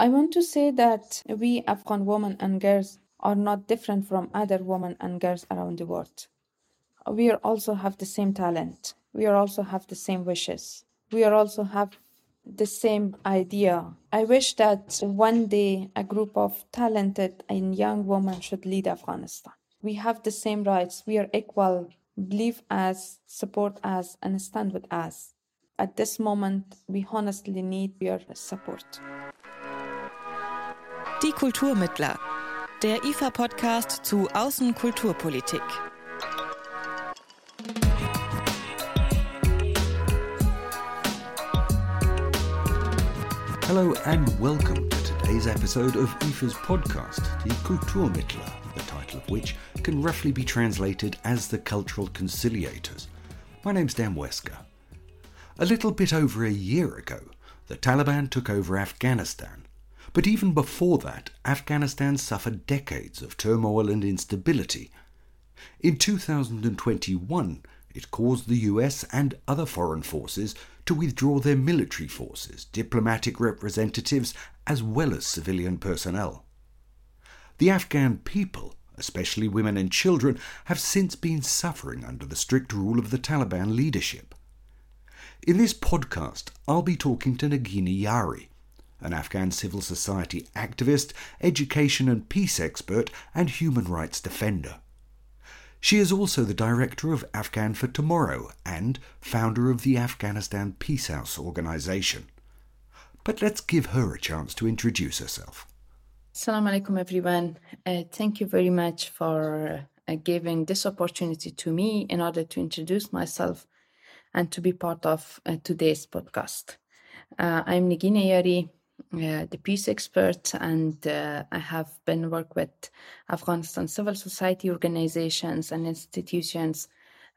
I want to say that we Afghan women and girls are not different from other women and girls around the world. We also have the same talent. We also have the same wishes. We also have the same idea. I wish that one day a group of talented and young women should lead Afghanistan. We have the same rights. We are equal. Believe us, support us, and stand with us. At this moment, we honestly need your support. Die Kulturmittler, der IFA-Podcast zu Außenkulturpolitik. Hello and welcome to today's episode of IFA's podcast, Die Kulturmittler, the title of which can roughly be translated as the Cultural Conciliators. My name's Dan Wesker. A little bit over a year ago, the Taliban took over Afghanistan. But even before that, Afghanistan suffered decades of turmoil and instability. In 2021, it caused the US and other foreign forces to withdraw their military forces, diplomatic representatives, as well as civilian personnel. The Afghan people, especially women and children, have since been suffering under the strict rule of the Taliban leadership. In this podcast, I'll be talking to Nagina Yari, an Afghan civil society activist, education and peace expert, and human rights defender. She is also the director of Afghan for Tomorrow and founder of the Afghanistan Peace House organization. But let's give her a chance to introduce herself. Assalamu alaikum, everyone. Uh, thank you very much for uh, giving this opportunity to me in order to introduce myself and to be part of uh, today's podcast. Uh, I'm Nagina Yari, uh, the peace expert, and uh, I have been work with Afghanistan civil society organizations and institutions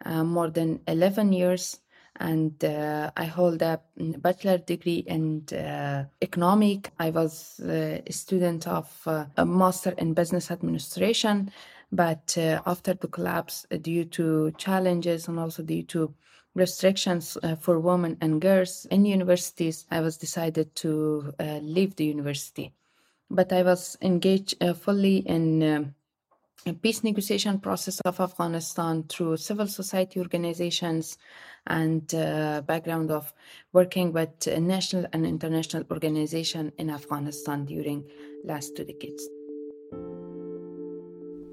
uh, more than 11 years. And uh, I hold a bachelor degree in uh, economic. I was a student of a master in business administration, but after the collapse, due to challenges and also due to restrictions uh, for women and girls in universities, I was decided to uh, leave the university. But I was engaged uh, fully in um, peace negotiation process of Afghanistan through civil society organizations and uh, background of working with national and international organization in Afghanistan during last two decades.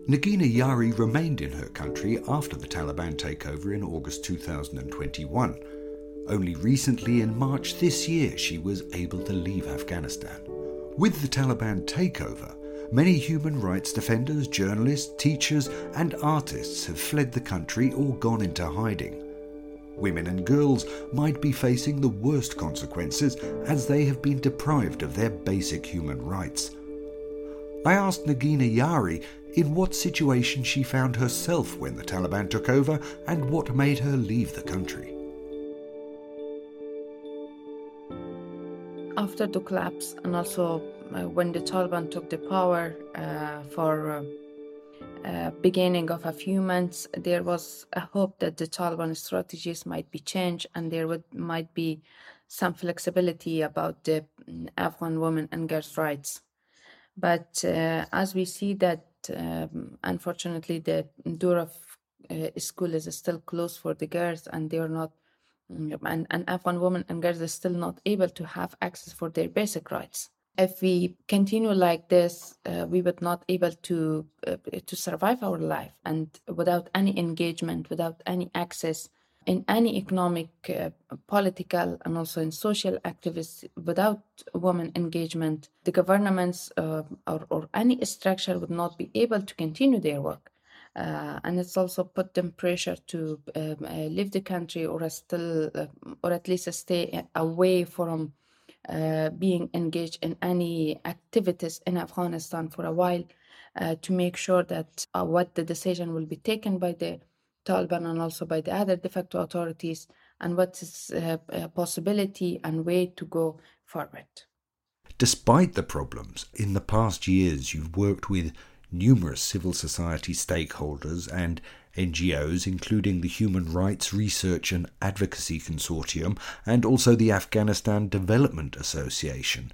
Nagina Yari remained in her country after the Taliban takeover in August 2021. Only recently, in March this year, she was able to leave Afghanistan. With the Taliban takeover, many human rights defenders, journalists, teachers, and artists have fled the country or gone into hiding. Women and girls might be facing the worst consequences as they have been deprived of their basic human rights. I asked Nagina Yari in what situation she found herself when the Taliban took over and what made her leave the country. After the collapse, and also uh, when the Taliban took the power uh, for uh, uh, beginning of a few months, there was a hope that the Taliban strategies might be changed and there would might be some flexibility about the mm, Afghan women and girls' rights. But uh, as we see that um, unfortunately the door of uh, school is still closed for the girls and they are not mm, and, and Afghan women and girls are still not able to have access for their basic rights. If we continue like this, uh, we would not able to uh, to survive our life, and without any engagement, without any access in any economic, uh, political, and also in social activities without women engagement, the governments uh, or, or, any structure would not be able to continue their work. Uh, and it's also put them pressure to um, uh, leave the country or still, uh, or at least stay away from uh, being engaged in any activities in Afghanistan for a while to make sure that what the decision will be taken by the Taliban and also by the other de facto authorities, and what is uh, a possibility and way to go forward. Despite the problems, in the past years you've worked with numerous civil society stakeholders and NGOs, including the Human Rights Research and Advocacy Consortium and also the Afghanistan Development Association.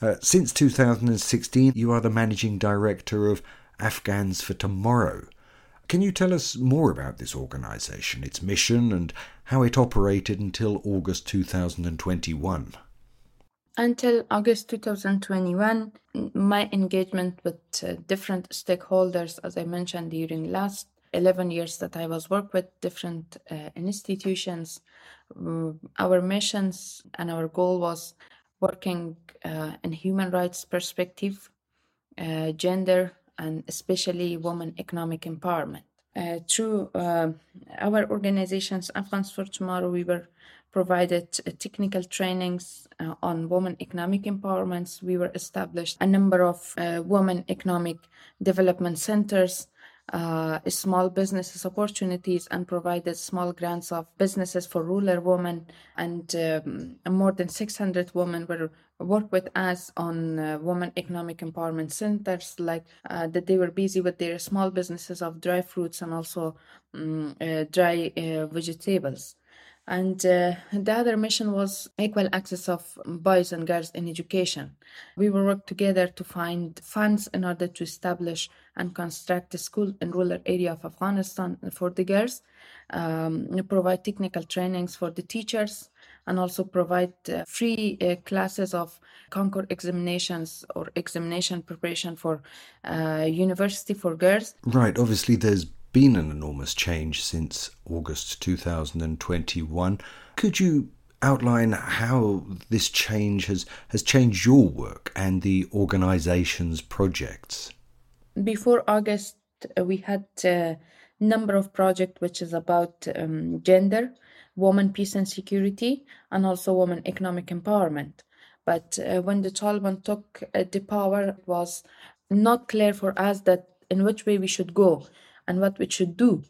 Uh, since 2016, you are the managing director of Afghans for Tomorrow. Can you tell us more about this organisation, its mission, and how it operated until August 2021? Until August 2021, my engagement with uh, different stakeholders, as I mentioned during last 11 years that I was work with different uh, institutions, uh, our missions and our goal was working uh, in human rights perspective, uh, gender, and especially women economic empowerment. Uh, through uh, our organizations, Afghans for Tomorrow, we were provided uh, technical trainings uh, on women economic empowerments. We were established a number of uh, women economic development centers uh, small businesses opportunities and provided small grants of businesses for rural women. And um, more than 600 women were work with us on uh, women economic empowerment centers like uh, that they were busy with their small businesses of dry fruits and also um, dry uh, vegetables and uh, the other mission was equal access of boys and girls in education. We will work together to find funds in order to establish and construct a school in rural area of Afghanistan for the girls, um, provide technical trainings for the teachers, and also provide uh, free uh, classes of Kankor examinations or examination preparation for uh, university for girls. Right. Obviously, there's been an enormous change since August 2021. Could you outline how this change has, has changed your work and the organization's projects? Before August, uh, we had a number of projects which is about um, gender, women, peace and security, and also women economic empowerment. But uh, when the Taliban took uh, the power, it was not clear for us that in which way we should go and what we should do.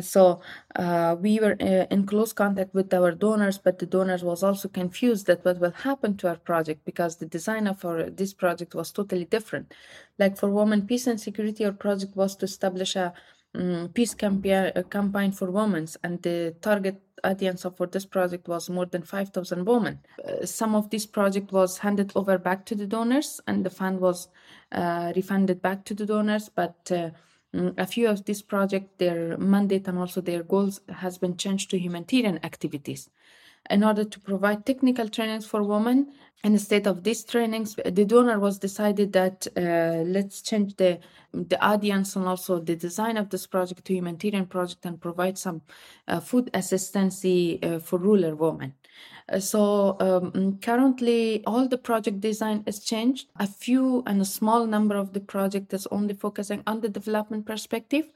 So uh, we were uh, in close contact with our donors, but the donors was also confused that what will happen to our project because the design of our this project was totally different. Like for women, peace and security, our project was to establish a um, peace campaign, a campaign for women, and the target audience for this project was more than 5,000 women. Uh, some of this project was handed over back to the donors, and the fund was uh, refunded back to the donors, but uh, a few of these projects, their mandate and also their goals has been changed to humanitarian activities. In order to provide technical trainings for women, instead of these trainings, the donor was decided that uh, let's change the the audience and also the design of this project to humanitarian project and provide some uh, food assistance uh, for rural women. So um, currently, all the project design is changed. A few and a small number of the project is only focusing on the development perspective,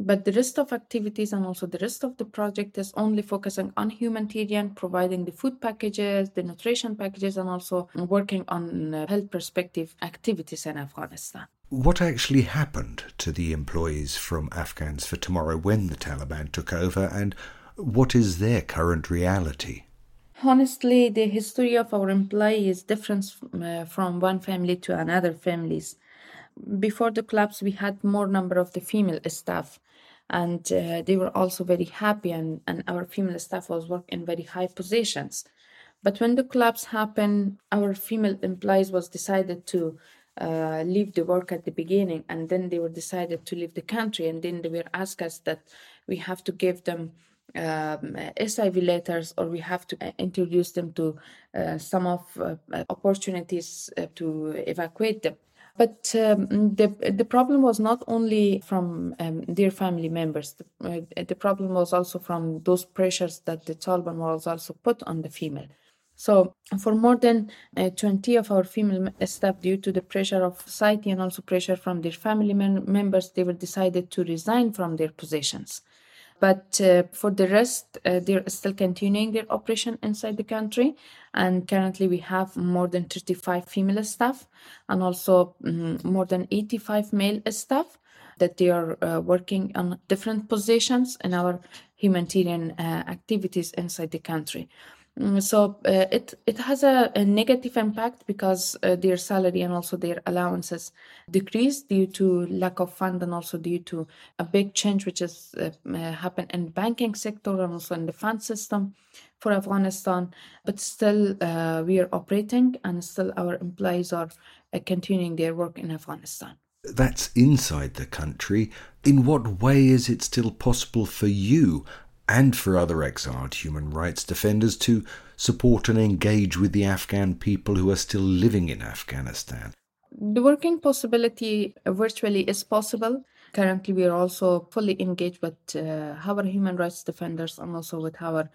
but the rest of activities and also the rest of the project is only focusing on humanitarian, providing the food packages, the nutrition packages, and also working on uh, health perspective activities in Afghanistan. What actually happened to the employees from Afghans for Tomorrow when the Taliban took over, and what is their current reality? Honestly, the history of our employee is different uh, from one family to another families. Before the collapse, we had more number of the female staff, and uh, they were also very happy, and, and our female staff was working in very high positions. But when the collapse happened, our female employees was decided to uh, leave the work at the beginning, and then they were decided to leave the country, and then they were asked us that we have to give them um, SIV letters or we have to uh, introduce them to uh, some of uh, opportunities uh, to evacuate them. But um, the the problem was not only from um, their family members. The, uh, the, problem was also from those pressures that the Taliban was also put on the female. So for more than uh, 20 of our female staff, due to the pressure of society and also pressure from their family members, they were decided to resign from their positions. But uh, for the rest, uh, they're still continuing their operation inside the country. And currently, we have more than 35 female staff and also um, more than 85 male staff that they are uh, working on different positions in our humanitarian uh, activities inside the country. Mm, so uh, it it has a, a negative impact because uh, their salary and also their allowances decrease due to lack of fund and also due to a big change which has uh, uh happened in banking sector and also in the fund system for Afghanistan. But still, uh, we are operating and still our employees are uh, continuing their work in Afghanistan. That's inside the country. In what way is it still possible for you and for other exiled human rights defenders to support and engage with the Afghan people who are still living in Afghanistan? The working possibility virtually is possible. Currently, we are also fully engaged with uh, our human rights defenders and also with our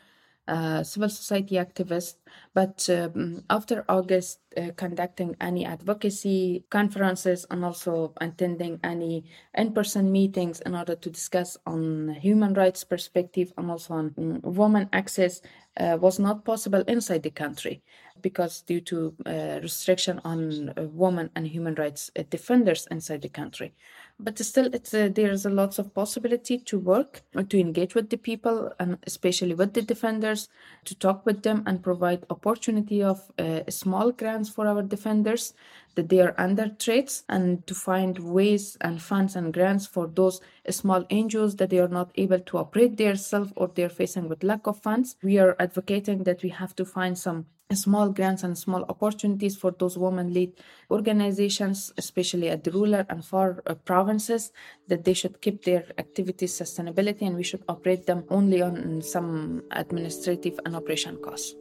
uh, civil society activist, but um, after August, uh, conducting any advocacy conferences and also attending any in-person meetings in order to discuss on human rights perspective and also on um, women access uh, was not possible inside the country because due to uh, restriction on uh, women and human rights uh, defenders inside the country. But still it's uh, there's a lots of possibility to work to engage with the people and especially with the defenders to talk with them and provide opportunity of small grants for our defenders that they are under threats and to find ways and funds and grants for those small NGOs that they are not able to operate themselves or they're facing with lack of funds. We are advocating that we have to find some small grants and small opportunities for those women-led organizations, especially at the and far uh, provinces, that they should keep their activities sustainability and we should operate them only on some administrative and operation costs.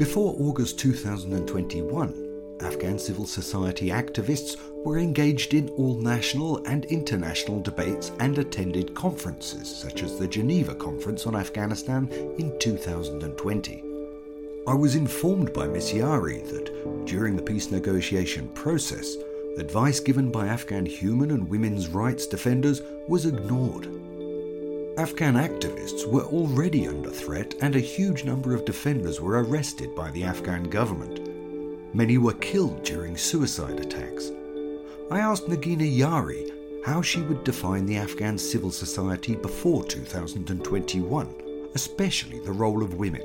Before August 2021, Afghan civil society activists were engaged in all national and international debates and attended conferences such as the Geneva Conference on Afghanistan in 2020. I was informed by Ms. Yari that during the peace negotiation process, advice given by Afghan human and women's rights defenders was ignored Afghan activists were already under threat, and a huge number of defenders were arrested by the Afghan government. Many were killed during suicide attacks. I asked Nagina Yari how she would define the Afghan civil society before 2021, especially the role of women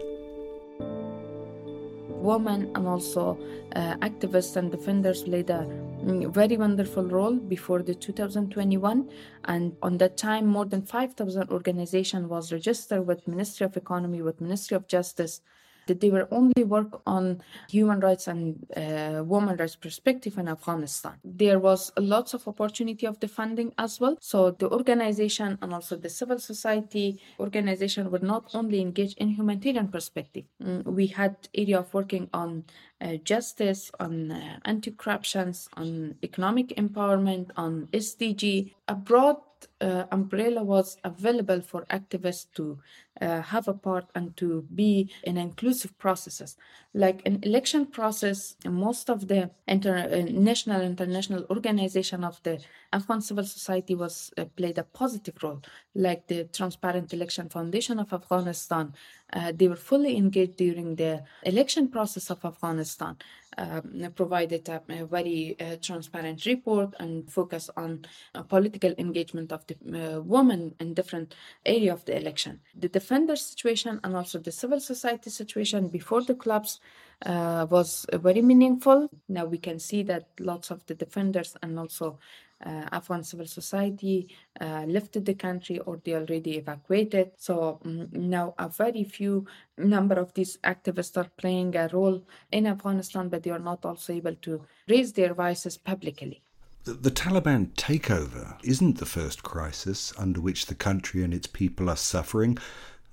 women and also uh, activists and defenders played a very wonderful role before the 2021 and on that time more than 5000 organization was registered with ministry of economy with ministry of justice that they were only work on human rights and uh, women rights perspective in Afghanistan. There was lots of opportunity of the funding as well. So the organization and also the civil society organization were not only engaged in humanitarian perspective. Mm, we had area of working on uh, justice, on uh, anti-corruptions, on economic empowerment, on SDG, a broad uh, umbrella was available for activists to uh, have a part and to be in inclusive processes. Like an election process, most of the inter- uh, national international organization of the Afghan civil society was uh, played a positive role, like the Transparent Election Foundation of Afghanistan. Uh, they were fully engaged during the election process of Afghanistan, Um, provided a, a very uh, transparent report and focus on uh, political engagement of the uh, women in different area of the election. The defender situation and also the civil society situation before the collapse uh, was very meaningful. Now we can see that lots of the defenders and also uh, Afghan civil society uh, lifted the country or they already evacuated. So um, now a very few number of these activists are playing a role in Afghanistan, but they are not also able to raise their voices publicly. The, the Taliban takeover isn't the first crisis under which the country and its people are suffering.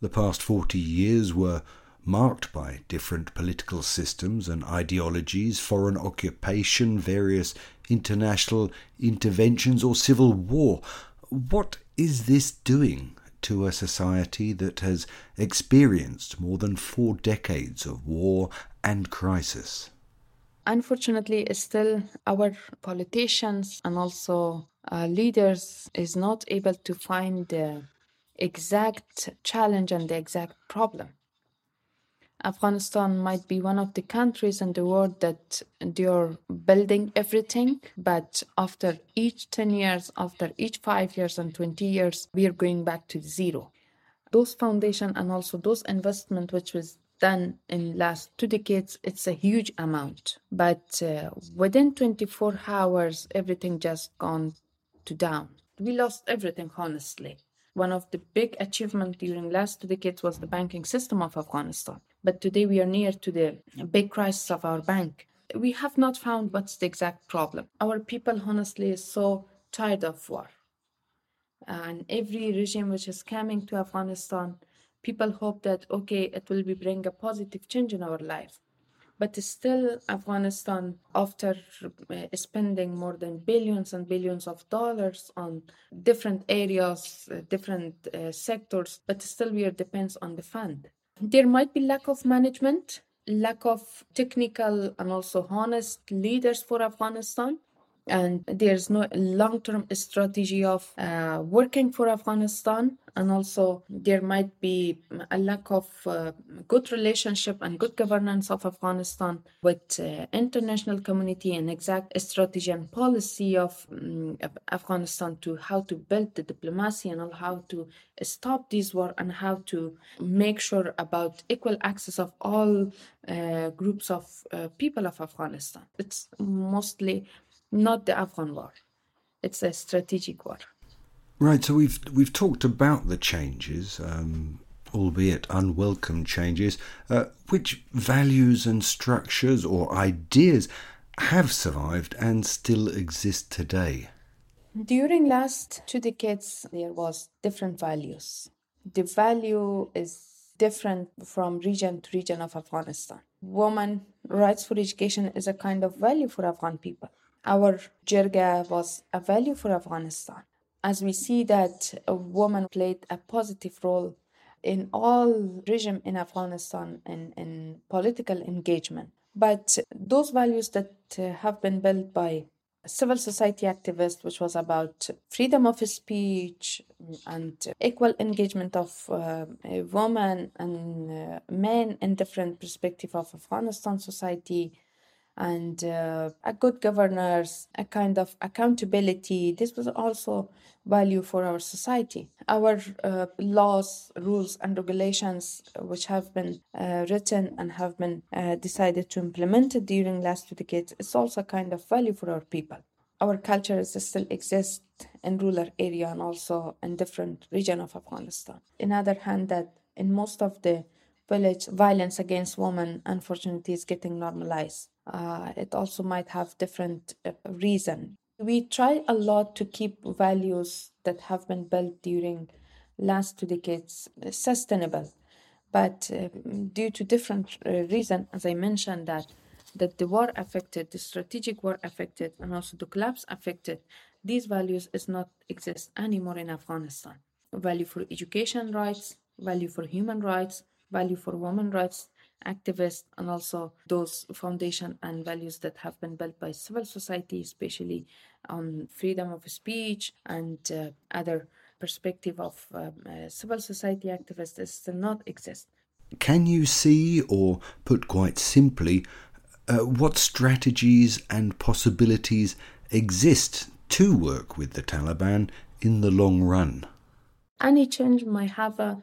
The past 40 years were marked by different political systems and ideologies, foreign occupation, various international interventions, or civil war. What is this doing to a society that has experienced more than four decades of war and crisis? Unfortunately, still our politicians and also uh, leaders is not able to find the exact challenge and the exact problem. Afghanistan might be one of the countries in the world that they're building everything, but after each 10 years, after each 5 years and 20 years, we are going back to zero. those foundation and also those investment which was done in last two decades it's a huge amount. But uh, within 24 hours everything just gone to down. We lost everything honestly. One of the big achievements during last two decades was the banking system of afghanistan but today we are near to the big crisis of our bank. We have not found what's the exact problem. Our people honestly is so tired of war. And every regime which is coming to afghanistan people hope that okay it will be bring a positive change in our life. But still afghanistan after uh, spending more than billions and billions of dollars on different areas uh, different uh, sectors but still we are depends on the fund there might be lack of management lack of technical and also honest leaders for afghanistan and there's no long-term strategy of uh, working for afghanistan. And also there might be a lack of uh, good relationship and good governance of afghanistan with uh, international community and exact strategy and policy of um, afghanistan to how to build the diplomacy and how to stop this war and how to make sure about equal access of all uh, groups of uh, people of afghanistan. It's mostly not the Afghan war. It's a strategic war. Right. So we've we've talked about the changes, um, albeit unwelcome changes. Uh, which values and structures or ideas have survived and still exist today? During last two decades, there was different values. The value is different from region to region of Afghanistan. Woman rights for education is a kind of value for Afghan people our jirga was a value for Afghanistan. As we see that a woman played a positive role in all regime in Afghanistan in political engagement. But those values that uh, have been built by civil society activists, which was about freedom of speech and equal engagement of uh, women and uh, men in different perspective of Afghanistan society, and uh, a good governance, a kind of accountability. This was also value for our society. Our uh, laws, rules, and regulations, uh, which have been uh, written and have been uh, decided to implement during last two decades, is also a kind of value for our people. Our cultures still exist in rural area and also in different region of Afghanistan. In other hand, that in most of the village, violence against women, unfortunately, is getting normalized. Uh, it also might have different uh, reason. We try a lot to keep values that have been built during last two decades sustainable. But uh, due to different uh, reason as i mentioned that that the war affected the strategic war affected and also the collapse affected these values is not exist anymore in afghanistan. Value for education rights value for human rights value for women rights activists and also those foundation and values that have been built by civil society especially on freedom of speech and uh, other perspective of um, uh, civil society activists still not exist can you see or put quite simply uh, what strategies and possibilities exist to work with the Taliban in the long run? Any change might have a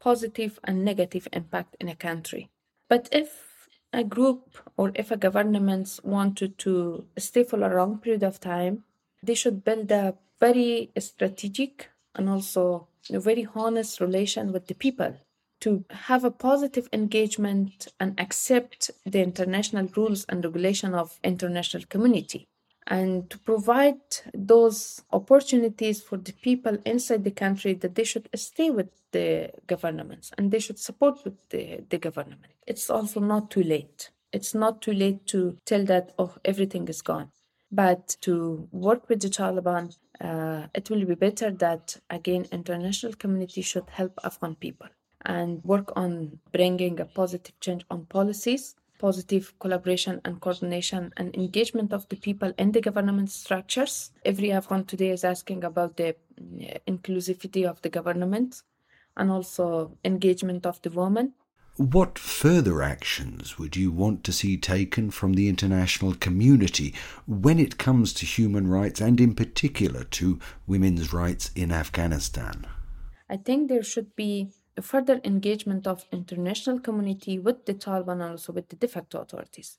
positive and negative impact in a country. But if a group or if a government wanted to stay for a long period of time, they should build a very strategic and also a very honest relation with the people to have a positive engagement and accept the international rules and regulation of international community and to provide those opportunities for the people inside the country that they should stay with the governments and they should support with the, the government. It's also not too late. It's not too late to tell that, oh, everything is gone. But to work with the Taliban, uh, it will be better that, again, international community should help Afghan people and work on bringing a positive change on policies positive collaboration and coordination and engagement of the people and the government structures. Every Afghan today is asking about the uh, inclusivity of the government and also engagement of the women. What further actions would you want to see taken from the international community when it comes to human rights and, in particular, to women's rights in Afghanistan? I think there should be further engagement of international community with the Taliban and also with the de facto authorities,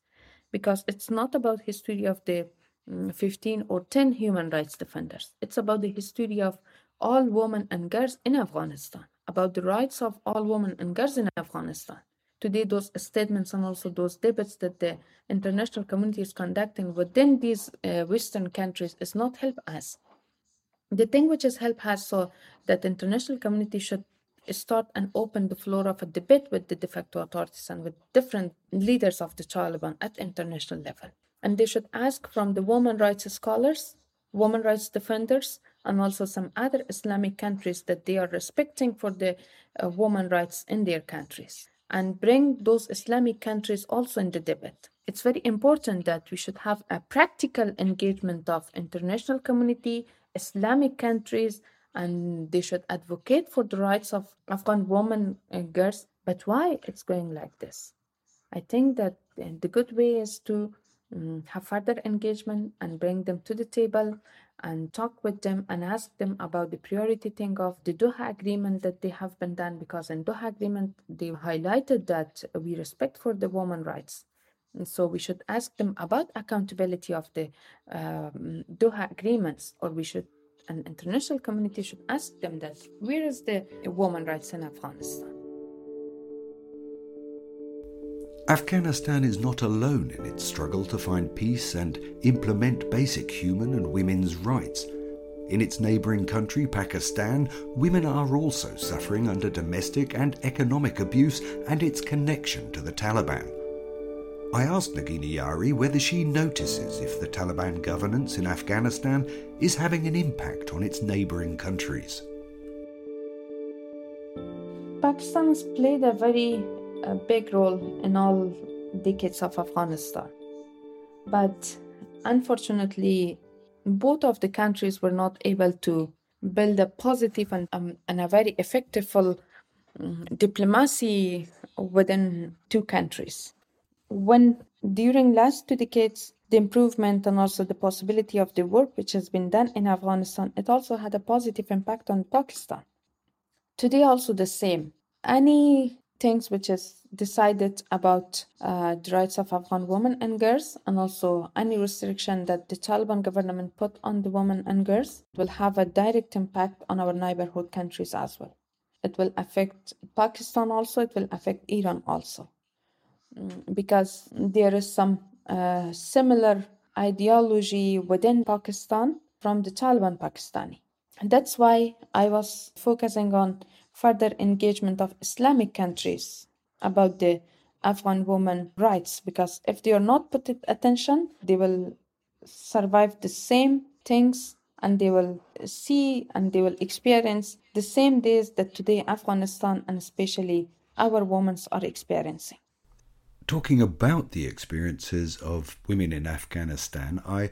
because it's not about history of the mm, 15 or 10 human rights defenders. It's about the history of all women and girls in Afghanistan, about the rights of all women and girls in Afghanistan. Today, those statements and also those debates that the international community is conducting within these uh, Western countries is not help us. The thing which has helped us so that the international community should start and open the floor of a debate with the de facto authorities and with different leaders of the Taliban at international level. And they should ask from the women rights scholars, women rights defenders, and also some other Islamic countries that they are respecting for the uh, women rights in their countries and bring those Islamic countries also in the debate. It's very important that we should have a practical engagement of international community, Islamic countries, and they should advocate for the rights of Afghan women and girls. But why it's going like this? I think that the good way is to um, have further engagement and bring them to the table and talk with them and ask them about the priority thing of the Doha agreement that they have been done because in Doha agreement they highlighted that we respect for the women rights. And so we should ask them about accountability of the um, Doha agreements, or we should an international community should ask them that where is the women rights in Afghanistan? Afghanistan is not alone in its struggle to find peace and implement basic human and women's rights. In its neighbouring country, Pakistan, women are also suffering under domestic and economic abuse and its connection to the Taliban. I asked Nagina Yari whether she notices if the Taliban governance in Afghanistan is having an impact on its neighbouring countries. Pakistan has played a very a big role in all decades of Afghanistan. But unfortunately, both of the countries were not able to build a positive and, um, and a very effective um, diplomacy within two countries. When during last two decades, the improvement and also the possibility of the work which has been done in Afghanistan, it also had a positive impact on Pakistan. Today, also the same. Any things which is decided about uh, the rights of Afghan women and girls, and also any restriction that the Taliban government put on the women and girls will have a direct impact on our neighborhood countries as well. It will affect Pakistan also, it will affect Iran also, because there is some uh, similar ideology within Pakistan from the Taliban Pakistani. And that's why I was focusing on further engagement of Islamic countries about the Afghan women rights because if they are not put attention, they will survive the same things and they will see and they will experience the same days that today Afghanistan and especially our women are experiencing. Talking about the experiences of women in Afghanistan, I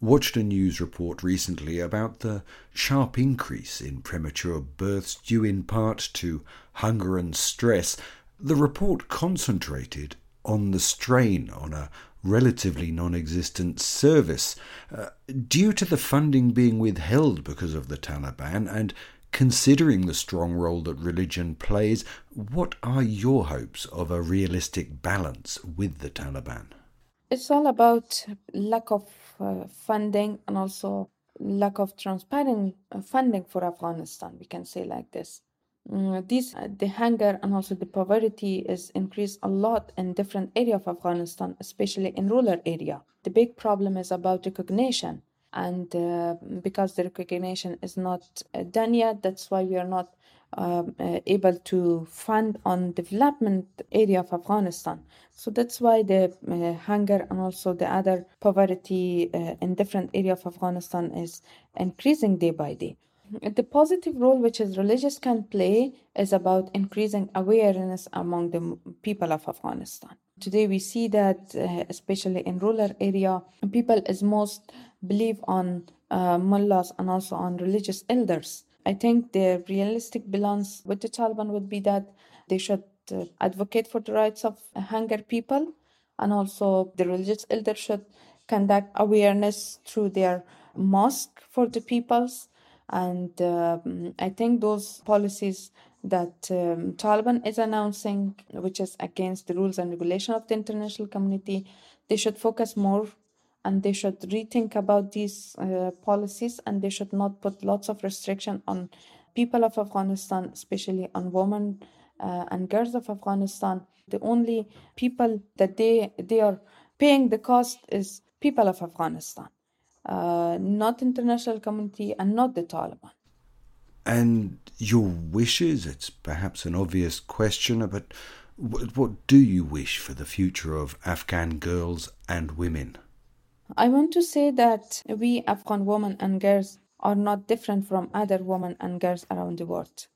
watched a news report recently about the sharp increase in premature births due in part to hunger and stress. The report concentrated on the strain on a relatively non existent service. Uh, due to the funding being withheld because of the Taliban and considering the strong role that religion plays, what are your hopes of a realistic balance with the Taliban? It's all about lack of uh, funding and also lack of transparent uh, funding for Afghanistan. We can say like this. Mm, uh, the hunger and also the poverty is increased a lot in different area of Afghanistan, especially in rural area. The big problem is about recognition, and uh, because the recognition is not uh, done yet, that's why we are not um, uh, able to fund on development area of Afghanistan. So that's why the uh, hunger and also the other poverty uh, in different area of Afghanistan is increasing day by day. The positive role which is religious can play is about increasing awareness among the people of Afghanistan. Today we see that, uh, especially in rural area, people is most believe on uh, mullahs and also on religious elders I think the realistic balance with the Taliban would be that they should uh, advocate for the rights of hunger people, and also the religious elders should conduct awareness through their mosque for the peoples. And uh, I think those policies that um, Taliban is announcing, which is against the rules and regulation of the international community. They should focus more and they should rethink about these uh, policies and they should not put lots of restriction on people of Afghanistan, especially on women uh, and girls of Afghanistan. The only people that they they are paying the cost is people of Afghanistan, uh, not international community and not the Taliban. And your wishes? It's perhaps an obvious question, but what, what do you wish for the future of Afghan girls and women? I want to say that we Afghan women and girls are not different from other women and girls around the world.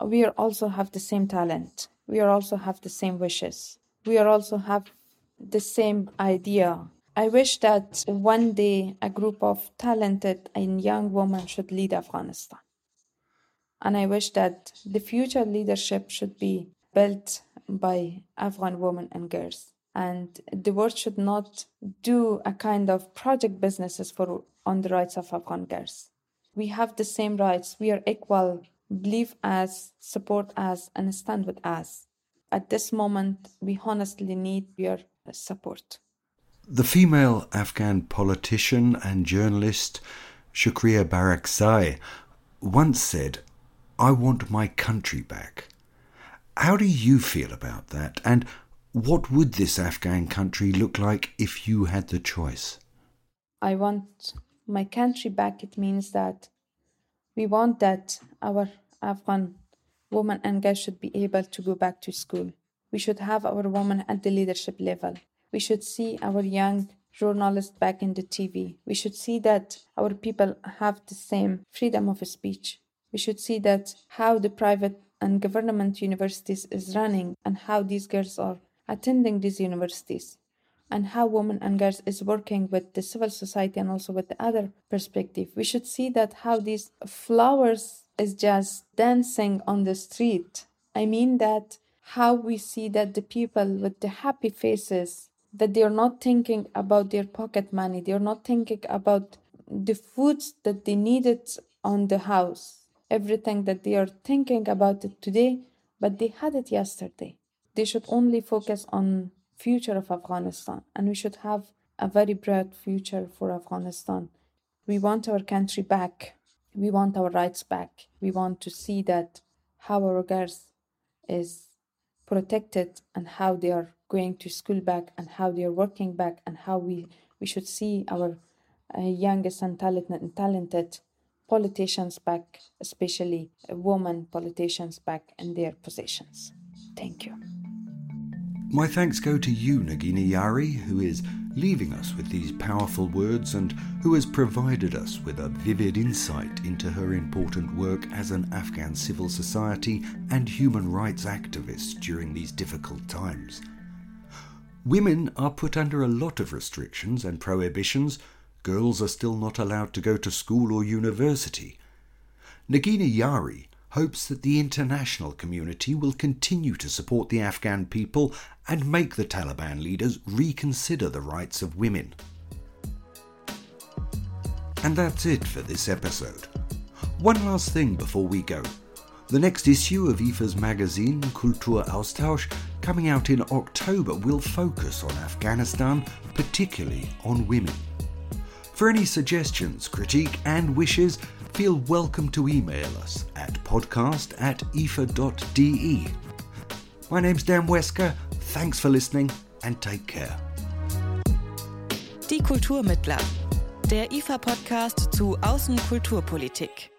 We also have the same talent. We also have the same wishes. We also have the same idea. I wish that one day a group of talented and young women should lead Afghanistan. And I wish that the future leadership should be built by Afghan women and girls. And the world should not do a kind of project businesses for on the rights of Afghan girls. We have the same rights. We are equal. Believe us, support us, and stand with us. At this moment, we honestly need your support. The female Afghan politician and journalist Shukriya Barakzai once said I want my country back. How do you feel about that? And what would this Afghan country look like if you had the choice? I want my country back. It means that we want that our Afghan women and girls should be able to go back to school. We should have our women at the leadership level. We should see our young journalists back in the TV. We should see that our people have the same freedom of speech we should see that how the private and government universities is running and how these girls are attending these universities and how women and girls is working with the civil society and also with the other perspective. We should see that how these flowers is just dancing on the street. I mean that how we see that the people with the happy faces that they are not thinking about their pocket money they are not thinking about the foods that they needed on the house. Everything that they are thinking about it today, but they had it yesterday. They should only focus on future of Afghanistan, and we should have a very bright future for Afghanistan. We want our country back. We want our rights back. We want to see that how our girls is protected and how they are going to school back and how they are working back and how we, we should see our uh, youngest and talented, and talented politicians back, especially women politicians back in their positions. Thank you. My thanks go to you, Nagina Yari, who is leaving us with these powerful words and who has provided us with a vivid insight into her important work as an Afghan civil society and human rights activist during these difficult times. Women are put under a lot of restrictions and prohibitions girls are still not allowed to go to school or university. Nagina Yari hopes that the international community will continue to support the Afghan people and make the Taliban leaders reconsider the rights of women. And that's it for this episode. One last thing before we go. The next issue of IFA's magazine, Kultur Austausch, coming out in October, will focus on Afghanistan, particularly on women. For any suggestions, critique, and wishes, feel welcome to email us at podcast at ifa.de. My name's Dan Wesker. Thanks for listening and take care. Die Kulturmittler, der IFA-Podcast zu Außenkulturpolitik.